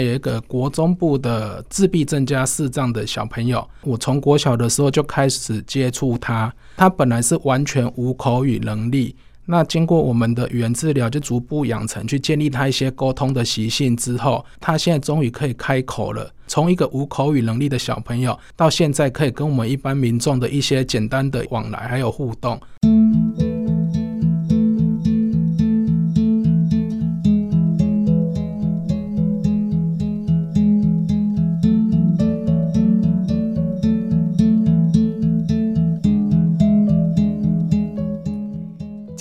有一个国中部的自闭症加视障的小朋友，我从国小的时候就开始接触他。他本来是完全无口语能力，那经过我们的语言治疗，就逐步养成去建立他一些沟通的习性之后，他现在终于可以开口了。从一个无口语能力的小朋友，到现在可以跟我们一般民众的一些简单的往来还有互动。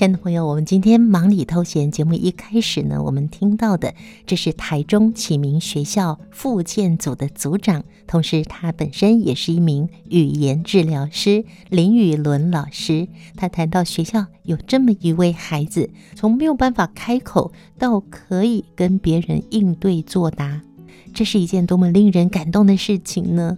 亲爱的朋友，我们今天忙里偷闲节目一开始呢，我们听到的这是台中启明学校复健组的组长，同时他本身也是一名语言治疗师林雨伦老师。他谈到学校有这么一位孩子，从没有办法开口到可以跟别人应对作答，这是一件多么令人感动的事情呢？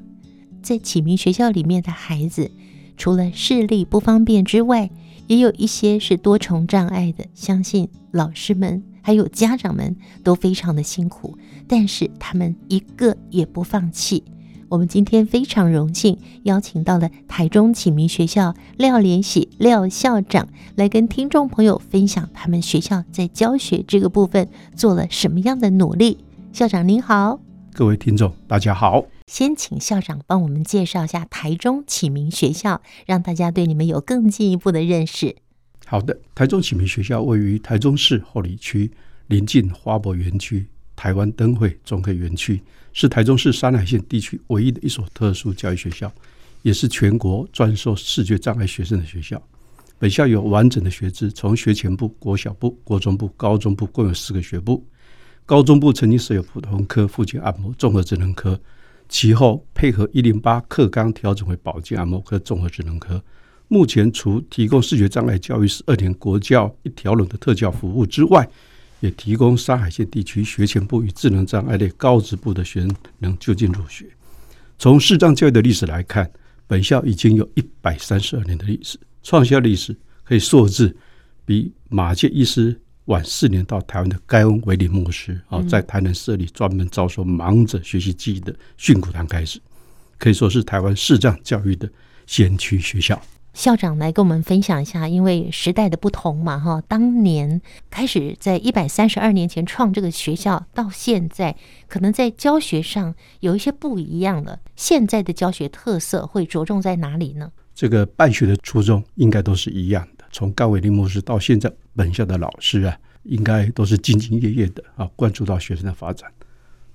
在启明学校里面的孩子，除了视力不方便之外，也有一些是多重障碍的，相信老师们还有家长们都非常的辛苦，但是他们一个也不放弃。我们今天非常荣幸邀请到了台中启明学校廖连喜廖校长来跟听众朋友分享他们学校在教学这个部分做了什么样的努力。校长您好。各位听众，大家好。先请校长帮我们介绍一下台中启明学校，让大家对你们有更进一步的认识。好的，台中启明学校位于台中市后里区，临近花博园区、台湾灯会综合园区，是台中市山海线地区唯一的一所特殊教育学校，也是全国专收视觉障碍学生的学校。本校有完整的学制，从学前部、国小部、国中部、高中部共有四个学部。高中部曾经设有普通科、复健按摩、综合职能科，其后配合一零八课纲调整为保健按摩科、综合职能科。目前除提供视觉障碍教育十二年国教一条龙的特教服务之外，也提供山海线地区学前部与智能障碍类高职部的学生能就近入学。从视障教育的历史来看，本校已经有一百三十二年的历史，创校历史可以溯至比马偕医师。晚四年到台湾的盖恩·维里牧师啊，在台南设立专门招收盲者学习记忆的训诂堂开始，可以说是台湾视障教育的先驱学校。校长来跟我们分享一下，因为时代的不同嘛，哈，当年开始在一百三十二年前创这个学校，到现在可能在教学上有一些不一样了。现在的教学特色会着重在哪里呢？这个办学的初衷应该都是一样的。从盖维林牧师到现在，本校的老师啊，应该都是兢兢业业的啊，关注到学生的发展。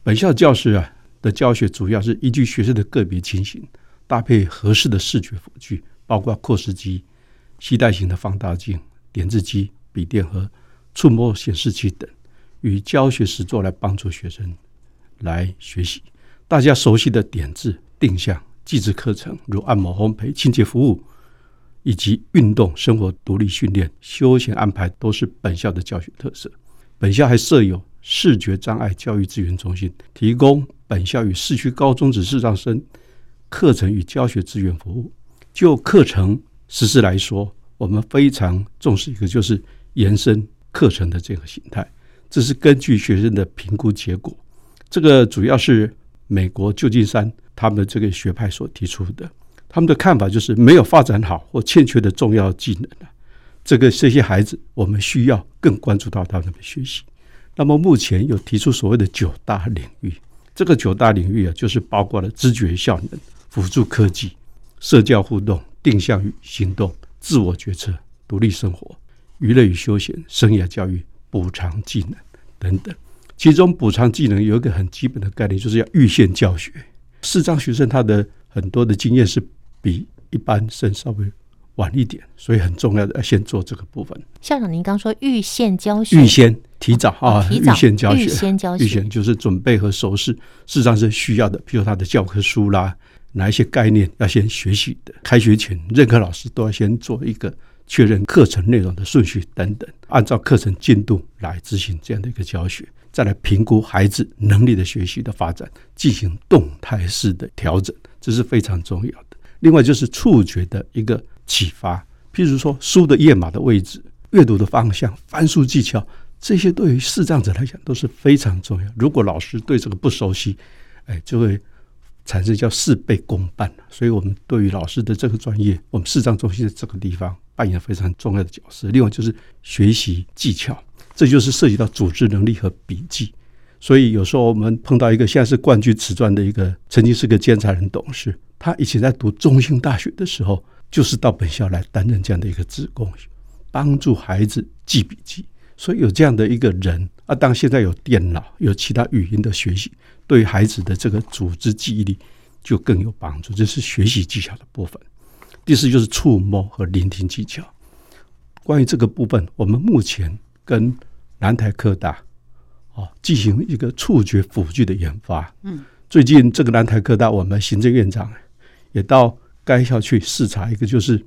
本校教师啊的教学主要是依据学生的个别情形，搭配合适的视觉辅具，包括扩视机、携带型的放大镜、点字机、笔电和触摸显示器等，与教学实作来帮助学生来学习。大家熟悉的点字、定向、技职课程，如按摩、烘焙、清洁服务。以及运动、生活独立训练、休闲安排都是本校的教学特色。本校还设有视觉障碍教育资源中心，提供本校与市区高中职视障生课程与教学资源服务。就课程实施来说，我们非常重视一个就是延伸课程的这个形态。这是根据学生的评估结果，这个主要是美国旧金山他们的这个学派所提出的。他们的看法就是没有发展好或欠缺的重要技能了。这个这些孩子，我们需要更关注到他们的学习。那么目前有提出所谓的九大领域，这个九大领域啊，就是包括了知觉效能、辅助科技、社交互动、定向与行动、自我决策、独立生活、娱乐与休闲、生涯教育、补偿技能等等。其中补偿技能有一个很基本的概念，就是要预先教学。视障学生他的很多的经验是。比一般生稍微晚一点，所以很重要的要先做这个部分。校长，您刚说预先教学，预先提早啊，预先教学，预先教学，预先就是准备和熟识，事实上是需要的。比如他的教科书啦，哪一些概念要先学习的，开学前任课老师都要先做一个确认课程内容的顺序等等，按照课程进度来执行这样的一个教学，再来评估孩子能力的学习的发展，进行动态式的调整，这是非常重要的。另外就是触觉的一个启发，譬如说书的页码的位置、阅读的方向、翻书技巧这些对于视障者来讲都是非常重要。如果老师对这个不熟悉，哎，就会产生叫事倍功半。所以，我们对于老师的这个专业，我们视障中心的这个地方扮演非常重要的角色。另外就是学习技巧，这就是涉及到组织能力和笔记。所以有时候我们碰到一个现在是冠军瓷砖的一个，曾经是个监察人董事，他以前在读中兴大学的时候，就是到本校来担任这样的一个职工，帮助孩子记笔记。所以有这样的一个人啊，当现在有电脑、有其他语音的学习，对孩子的这个组织记忆力就更有帮助。这是学习技巧的部分。第四就是触摸和聆听技巧。关于这个部分，我们目前跟南台科大。哦，进行一个触觉辅具的研发。嗯，最近这个南台科大，我们行政院长也到该校去视察一个，就是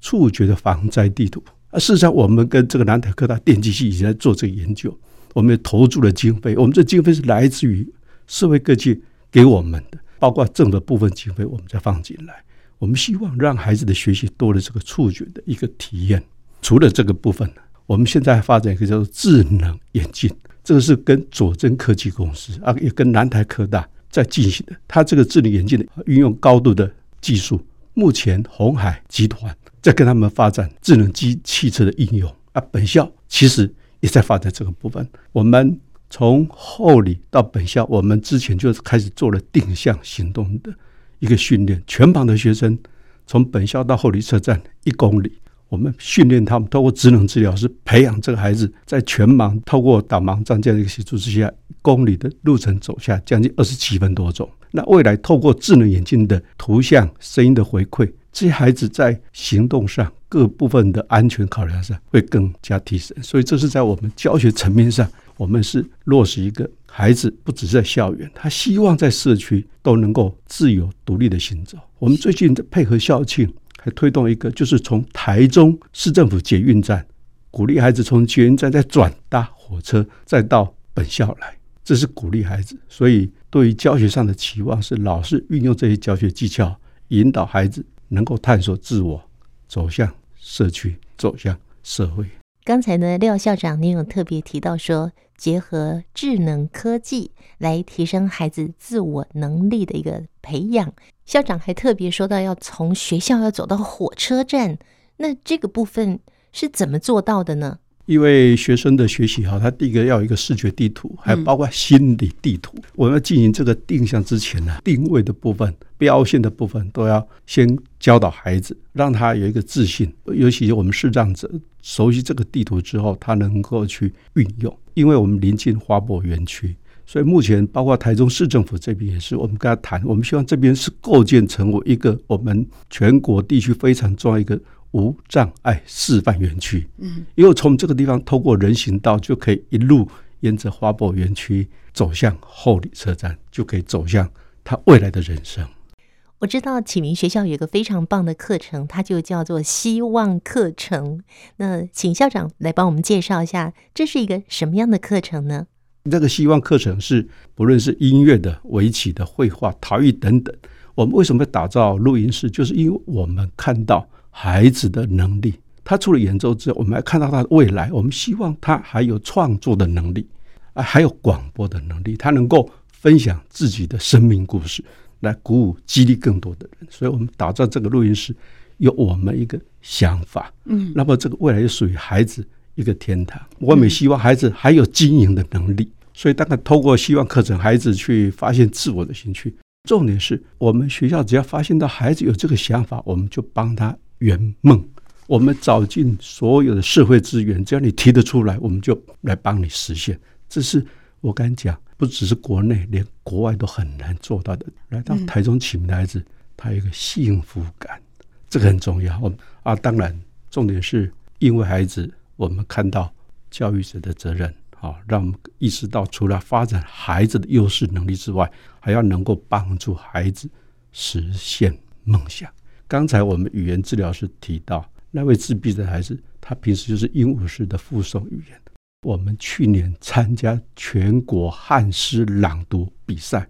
触觉的防灾地图。啊，事实上，我们跟这个南台科大电机系已经在做这个研究，我们也投注了经费。我们这经费是来自于社会各界给我们的，包括政府部分经费，我们再放进来。我们希望让孩子的学习多了这个触觉的一个体验。除了这个部分，我们现在发展一个叫做智能眼镜。这个是跟佐证科技公司啊，也跟南台科大在进行的。它这个智能眼镜的运用高度的技术，目前红海集团在跟他们发展智能机汽车的应用啊。本校其实也在发展这个部分。我们从厚里到本校，我们之前就开始做了定向行动的一个训练，全班的学生从本校到后里车站一公里。我们训练他们，透过职能治疗师培养这个孩子，在全盲、透过导盲杖这样一个协助之下，公里的路程走下将近二十七分多钟。那未来透过智能眼镜的图像、声音的回馈，这些孩子在行动上各部分的安全考量上会更加提升。所以，这是在我们教学层面上，我们是落实一个孩子不只是在校园，他希望在社区都能够自由独立的行走。我们最近在配合校庆。还推动一个，就是从台中市政府捷运站鼓励孩子从捷运站再转搭火车，再到本校来，这是鼓励孩子。所以，对于教学上的期望是，老师运用这些教学技巧，引导孩子能够探索自我，走向社区，走向社会。刚才呢，廖校长您有特别提到说，结合智能科技来提升孩子自我能力的一个培养。校长还特别说到，要从学校要走到火车站，那这个部分是怎么做到的呢？因为学生的学习哈，他第一个要有一个视觉地图，还包括心理地图。嗯、我们要进行这个定向之前呢，定位的部分、标线的部分都要先教导孩子，让他有一个自信。尤其我们视障者熟悉这个地图之后，他能够去运用。因为我们临近花博园区，所以目前包括台中市政府这边也是，我们跟他谈，我们希望这边是构建成为一个我们全国地区非常重要一个。无障碍示范园区，嗯，因为从这个地方透过人行道就可以一路沿着花博园区走向后里车站，就可以走向他未来的人生。我知道启明学校有一个非常棒的课程，它就叫做希望课程。那请校长来帮我们介绍一下，这是一个什么样的课程呢？这个希望课程是不论是音乐的、围棋的、绘画、陶艺等等。我们为什么要打造录音室？就是因为我们看到。孩子的能力，他除了演奏之外，我们还看到他的未来。我们希望他还有创作的能力，啊，还有广播的能力。他能够分享自己的生命故事，来鼓舞、激励更多的人。所以，我们打造这个录音室，有我们一个想法。嗯，那么这个未来就属于孩子一个天堂。我们也希望孩子还有经营的能力。所以，大概透过希望课程，孩子去发现自我的兴趣。重点是我们学校只要发现到孩子有这个想法，我们就帮他。圆梦，我们找尽所有的社会资源，只要你提得出来，我们就来帮你实现。这是我敢讲，不只是国内，连国外都很难做到的。来到台中启明的孩子，他有一个幸福感，这个很重要。我们啊，当然，重点是因为孩子，我们看到教育者的责任，啊，让我们意识到，除了发展孩子的优势能力之外，还要能够帮助孩子实现梦想。刚才我们语言治疗师提到那位自闭的孩子，他平时就是鹦鹉式的复诵语言。我们去年参加全国汉诗朗读比赛，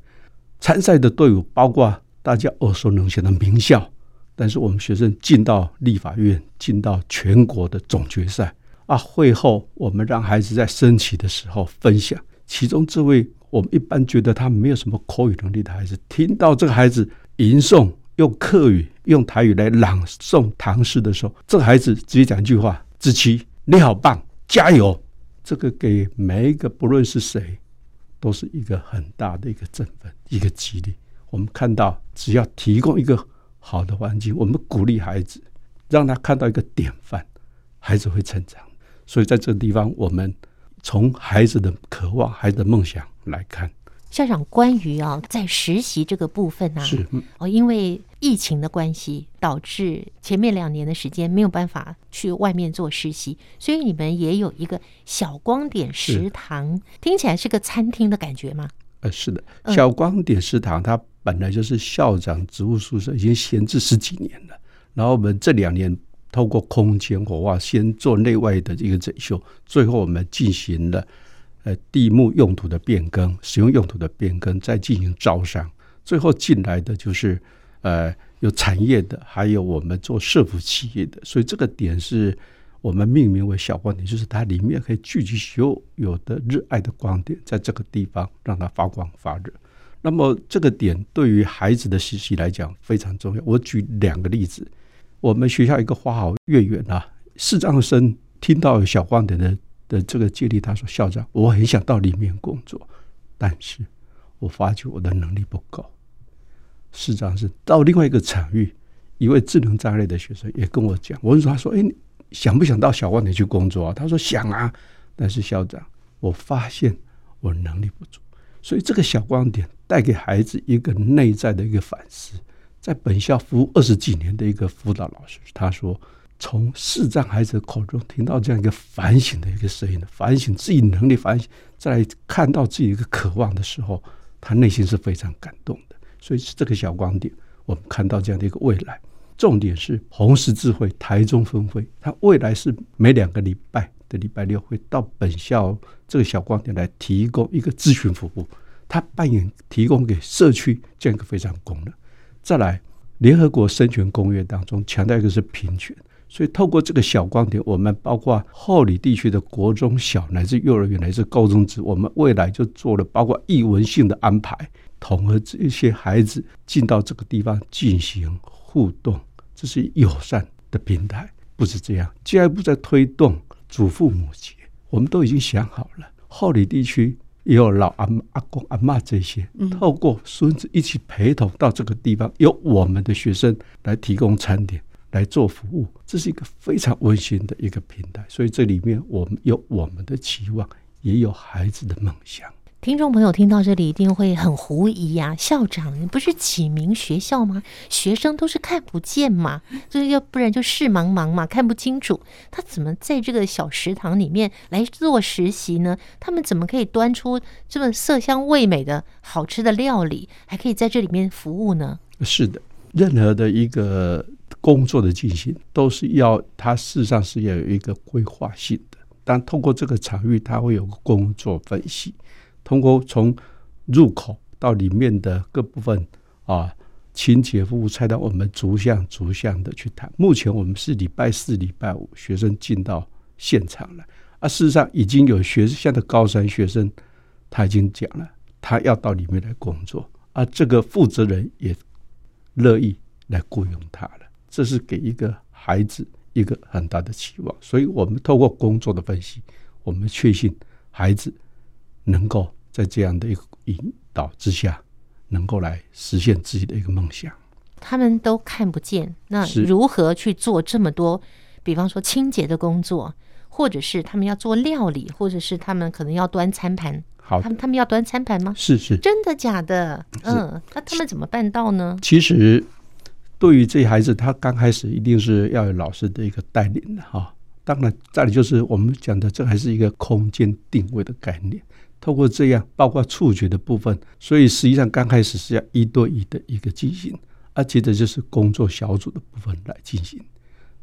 参赛的队伍包括大家耳熟能详的名校，但是我们学生进到立法院，进到全国的总决赛，啊，会后我们让孩子在升旗的时候分享，其中这位我们一般觉得他没有什么口语能力的孩子，听到这个孩子吟诵用客语、用台语来朗诵唐诗的时候，这个孩子直接讲一句话：“子琪，你好棒，加油！”这个给每一个不论是谁，都是一个很大的一个振奋、一个激励。我们看到，只要提供一个好的环境，我们鼓励孩子，让他看到一个典范，孩子会成长。所以在这个地方，我们从孩子的渴望、孩子的梦想来看，校长关于啊，在实习这个部分呢、啊，是哦，因为疫情的关系，导致前面两年的时间没有办法去外面做实习，所以你们也有一个小光点食堂，听起来是个餐厅的感觉吗？呃，是的，小光点食堂它本来就是校长职务宿舍，已经闲置十几年了，然后我们这两年。透过空间活化，先做内外的一个整修，最后我们进行了呃地目用途的变更，使用用途的变更，再进行招商，最后进来的就是呃有产业的，还有我们做社福企业的，所以这个点是我们命名为小光点，就是它里面可以聚集所有的热爱的光点，在这个地方让它发光发热。那么这个点对于孩子的学习来讲非常重要。我举两个例子。我们学校一个花好月圆啊，视障生听到小光点的的这个接力，他说：“校长，我很想到里面工作，但是我发觉我的能力不够。”视障生到另外一个场域，一位智能障碍的学生也跟我讲，我问说：“他说，哎，想不想到小光点去工作啊？”他说：“想啊，但是校长，我发现我能力不足。”所以这个小光点带给孩子一个内在的一个反思。在本校服务二十几年的一个辅导老师，他说，从视障孩子的口中听到这样一个反省的一个声音，反省自己能力，反省，再来看到自己一个渴望的时候，他内心是非常感动的。所以是这个小光点，我们看到这样的一个未来。重点是红十字会台中分会，他未来是每两个礼拜的礼拜六会到本校这个小光点来提供一个咨询服务，他扮演提供给社区这样一个非常功能。再来，联合国生权公约当中强调一个是平权，所以透过这个小光点，我们包括后里地区的国中小乃至幼儿园乃至高中职，我们未来就做了包括译文性的安排，统合这些孩子进到这个地方进行互动，这是友善的平台。不是这样，进一步在推动祖父母节，我们都已经想好了，后里地区。也有老阿阿公阿嬷这些，透过孙子一起陪同到这个地方，由我们的学生来提供餐点来做服务，这是一个非常温馨的一个平台。所以这里面我们有我们的期望，也有孩子的梦想。听众朋友听到这里一定会很狐疑呀、啊，校长，你不是启明学校吗？学生都是看不见嘛，这要不然就视茫茫嘛，看不清楚。他怎么在这个小食堂里面来做实习呢？他们怎么可以端出这么色香味美的好吃的料理，还可以在这里面服务呢？是的，任何的一个工作的进行，都是要它事实上是要有一个规划性的。但通过这个场域，它会有个工作分析。通过从入口到里面的各部分啊，清洁服务菜单，我们逐项逐项的去谈。目前我们是礼拜四、礼拜五学生进到现场了，啊，事实上已经有学生的高三学生，他已经讲了，他要到里面来工作，啊，这个负责人也乐意来雇佣他了。这是给一个孩子一个很大的期望，所以我们透过工作的分析，我们确信孩子能够。在这样的一个引导之下，能够来实现自己的一个梦想。他们都看不见，那如何去做这么多？比方说清洁的工作，或者是他们要做料理，或者是他们可能要端餐盘。好，他们他们要端餐盘吗？是是，真的假的？嗯，那他们怎么办到呢？其实，对于这些孩子，他刚开始一定是要有老师的一个带领的哈。当然，再来就是我们讲的，这还是一个空间定位的概念。透过这样，包括触觉的部分，所以实际上刚开始是要一对一的一个进行，而接着就是工作小组的部分来进行。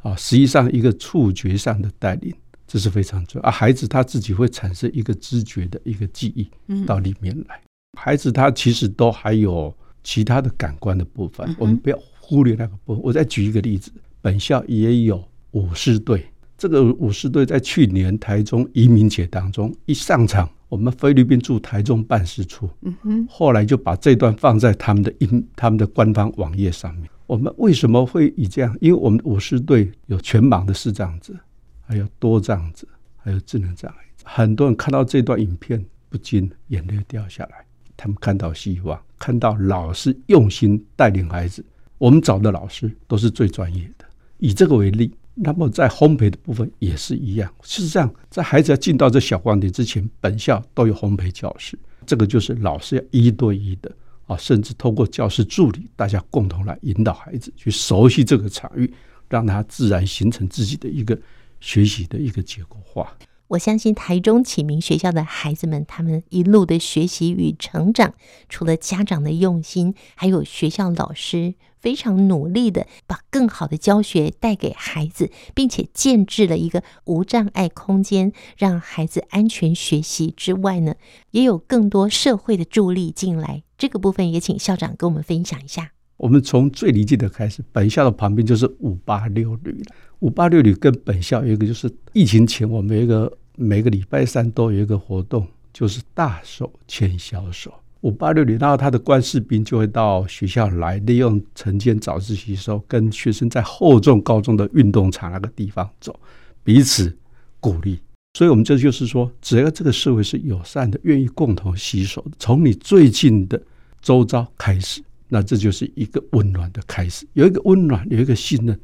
啊，实际上一个触觉上的带领，这是非常重要。啊，孩子他自己会产生一个知觉的一个记忆到里面来。孩子他其实都还有其他的感官的部分，我们不要忽略那个部分。我再举一个例子，本校也有舞狮队。这个武士队在去年台中移民节当中一上场，我们菲律宾驻台中办事处，嗯哼，后来就把这段放在他们的音他们的官方网页上面。我们为什么会以这样？因为我们武士队有全盲的视障者，还有多障者，还有智能障碍者。很多人看到这段影片，不禁眼泪掉下来。他们看到希望，看到老师用心带领孩子。我们找的老师都是最专业的。以这个为例，那么在烘焙的部分也是一样。事实上，在孩子要进到这小光点之前，本校都有烘焙教室。这个就是老师要一对一的。啊，甚至通过教师助理，大家共同来引导孩子去熟悉这个场域，让他自然形成自己的一个学习的一个结构化。我相信台中启明学校的孩子们，他们一路的学习与成长，除了家长的用心，还有学校老师非常努力的把更好的教学带给孩子，并且建置了一个无障碍空间，让孩子安全学习之外呢，也有更多社会的助力进来。这个部分也请校长跟我们分享一下。我们从最离近的开始，本校的旁边就是五八六旅了。五八六旅跟本校有一个，就是疫情前我们有一个每个礼拜三都有一个活动，就是大手牵小手。五八六旅，然后他的官士兵就会到学校来，利用晨间早自习时候，跟学生在厚重高中的运动场那个地方走，彼此鼓励。所以，我们这就是说，只要这个社会是友善的，愿意共同携手，从你最近的周遭开始，那这就是一个温暖的开始。有一个温暖，有一个信任，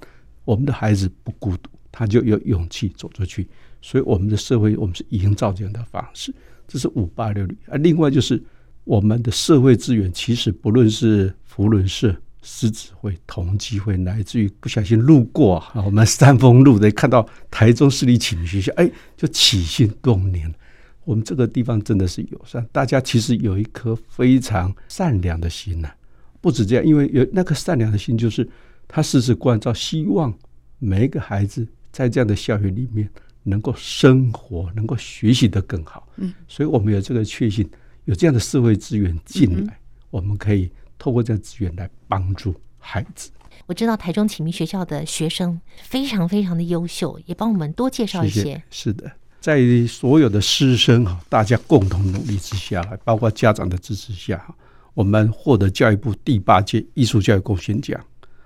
我们的孩子不孤独，他就有勇气走出去。所以，我们的社会，我们是营造这样的方式。这是五八六旅啊。另外，就是我们的社会资源，其实不论是福伦社。狮子会、同济会，乃至于不小心路过啊，我们三丰路的看到台中市立启明学校，哎，就起心动念。我们这个地方真的是友善，大家其实有一颗非常善良的心呐、不止这样，因为有那颗善良的心，就是他时时关照，希望每一个孩子在这样的校园里面能够生活，能够学习得更好。嗯，所以我们有这个确信，有这样的社会资源进来，我们可以。透过这资源来帮助孩子。我知道台中启明学校的学生非常非常的优秀，也帮我们多介绍一些。谢谢。是的，在所有的师生哈，大家共同努力之下，包括家长的支持下，我们获得教育部第八届艺术教育贡献奖，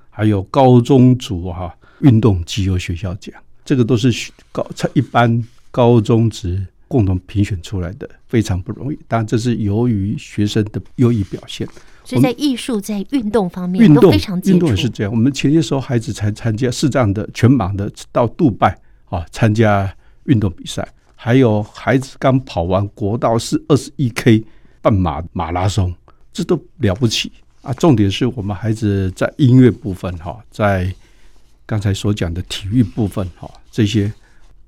还有高中组哈运动集优学校奖，这个都是高一般高中职共同评选出来的，非常不容易。当然，这是由于学生的优异表现。所以在艺术、在运动方面都非常。运动也是这样。我们前些时候孩子才参加视障的全盲的到杜拜啊参加运动比赛，还有孩子刚跑完国道是二十一 K 半马马拉松，这都了不起啊！重点是我们孩子在音乐部分哈，在刚才所讲的体育部分哈，这些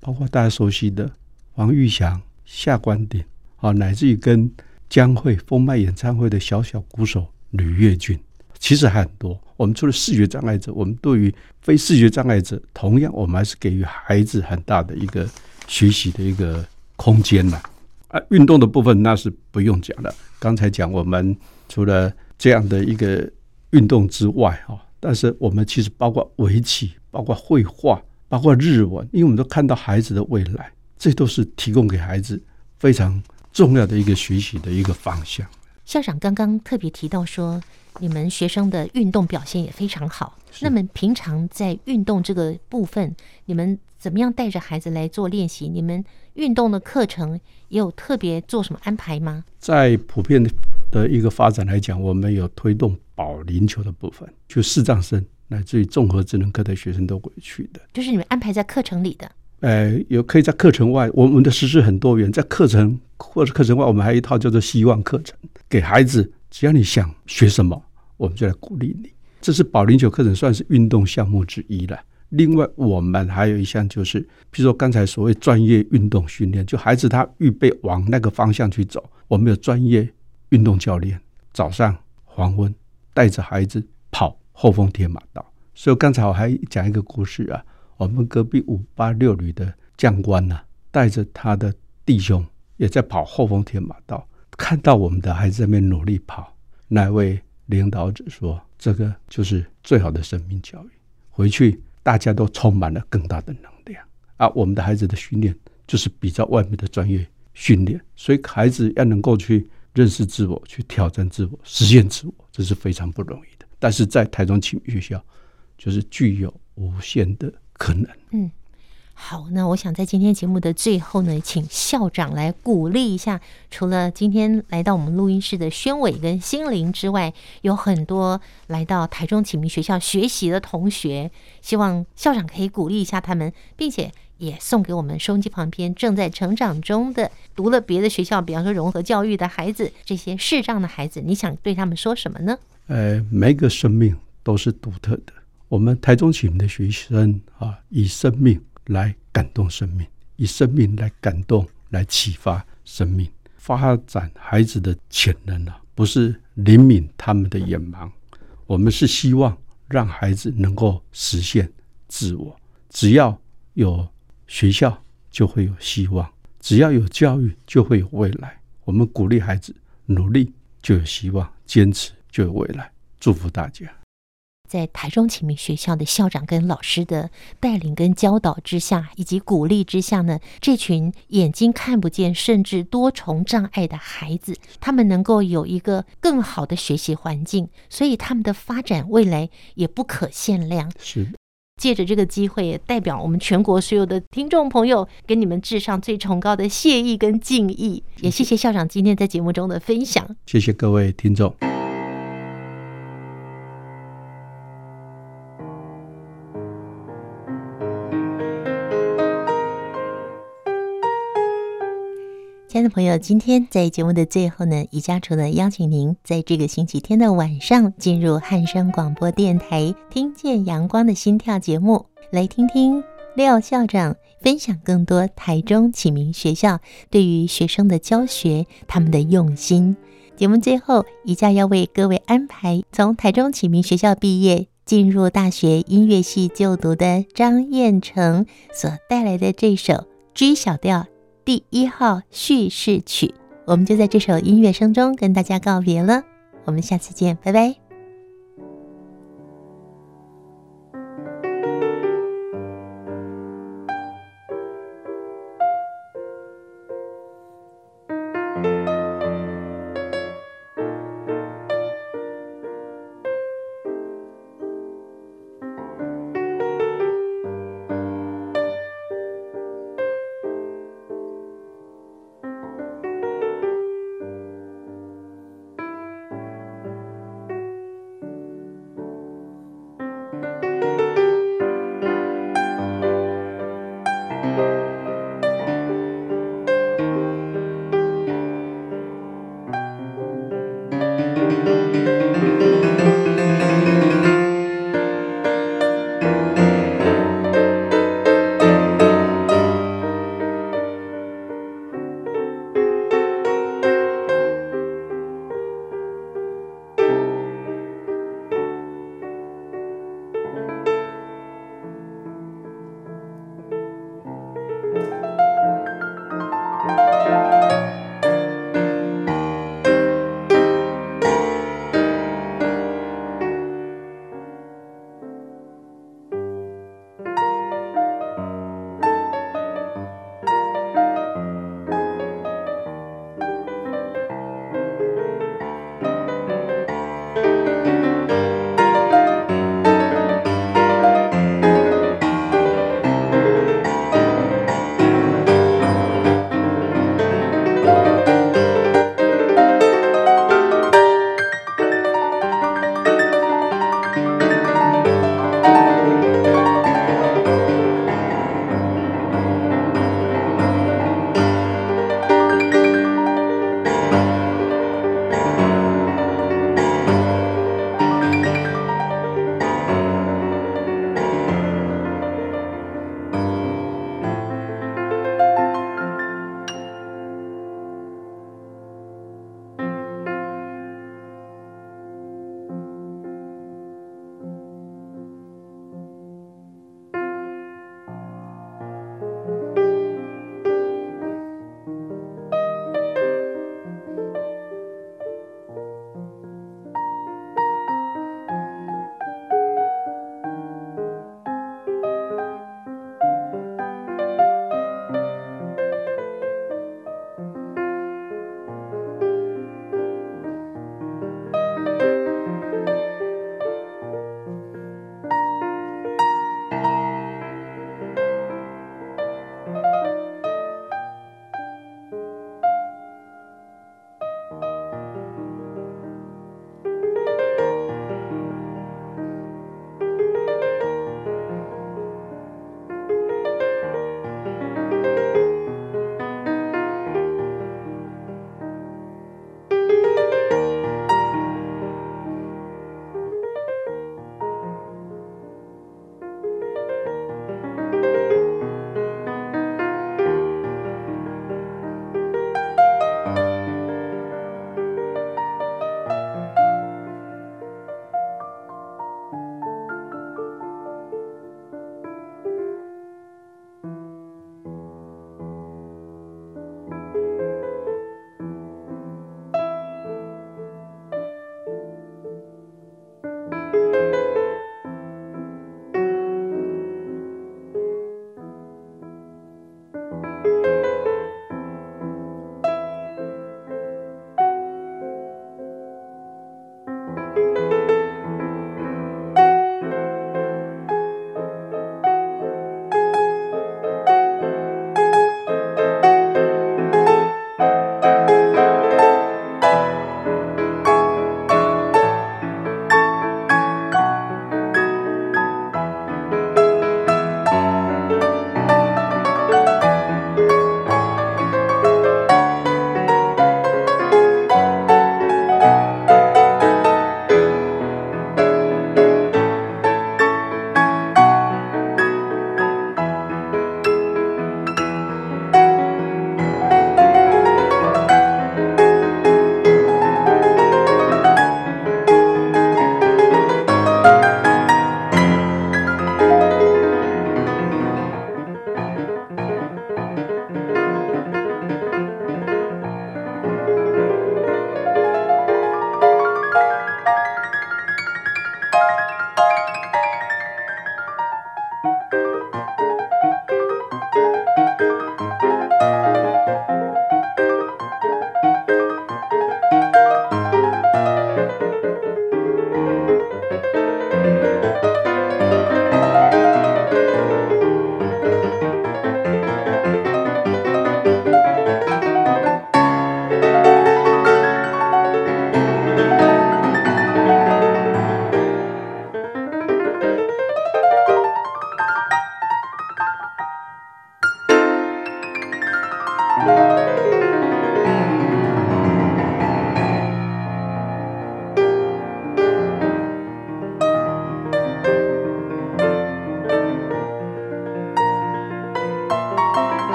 包括大家熟悉的王玉祥下关顶啊，乃至于跟。江蕙封麦演唱会的小小鼓手吕月俊，其实还很多。我们除了视觉障碍者，我们对于非视觉障碍者，同样我们还是给予孩子很大的一个学习的一个空间呐。运动的部分那是不用讲了。刚才讲我们除了这样的一个运动之外，哈，但是我们其实包括围棋、包括绘画、包括日文，因为我们都看到孩子的未来，这都是提供给孩子非常。重要的一个学习的一个方向。校长刚刚特别提到说，你们学生的运动表现也非常好。那么平常在运动这个部分，你们怎么样带着孩子来做练习？你们运动的课程也有特别做什么安排吗？在普遍的一个发展来讲，我们有推动保龄球的部分，就视障生乃至于综合智能科的学生都会去的，就是你们安排在课程里的。呃，有可以在课程外，我们的实施很多元，在课程或者课程外，我们还有一套叫做希望课程，给孩子，只要你想学什么，我们就来鼓励你。这是保龄球课程，算是运动项目之一了。另外，我们还有一项就是，比如说刚才所谓专业运动训练，就孩子他预备往那个方向去走，我们有专业运动教练，早上、黄昏带着孩子跑后峰铁马道。所以刚才我还讲一个故事啊。我们隔壁五八六旅的将官呢、啊，带着他的弟兄也在跑后峰铁马道，看到我们的孩子在那边努力跑，那位领导者说：“这个就是最好的生命教育。”回去大家都充满了更大的能量啊，我们的孩子的训练就是比较外面的专业训练，所以孩子要能够去认识自我、去挑战自我、实现自我，这是非常不容易的。但是在台中启明学校，就是具有无限的可能。嗯。好，那我想在今天节目的最后呢，请校长来鼓励一下。除了今天来到我们录音室的宣伟跟心灵之外，有很多来到台中启明学校学习的同学，希望校长可以鼓励一下他们，并且也送给我们收音机旁边正在成长中的、读了别的学校，比方说融合教育的孩子，这些视障的孩子，你想对他们说什么呢？呃，每个生命都是独特的。我们台中启明的学生啊，以生命。来感动生命，以生命来感动，来启发生命，发展孩子的潜能啊！不是怜悯他们的眼盲，我们是希望让孩子能够实现自我。只要有学校，就会有希望；只要有教育，就会有未来。我们鼓励孩子努力，就有希望；坚持，就有未来。祝福大家。在台中启明学校的校长跟老师的带领跟教导之下，以及鼓励之下呢，这群眼睛看不见甚至多重障碍的孩子，他们能够有一个更好的学习环境，所以他们的发展未来也不可限量。是，借着这个机会，也代表我们全国所有的听众朋友，给你们致上最崇高的谢意跟敬意。也谢谢校长今天在节目中的分享。谢谢各位听众。的朋友，今天在节目的最后呢，宜家除了邀请您在这个星期天的晚上进入汉声广播电台，听见阳光的心跳节目，来听听廖校长分享更多台中启明学校对于学生的教学，他们的用心。节目最后，宜家要为各位安排从台中启明学校毕业，进入大学音乐系就读的张彦成所带来的这首 G 小调。第一号叙事曲，我们就在这首音乐声中跟大家告别了。我们下次见，拜拜。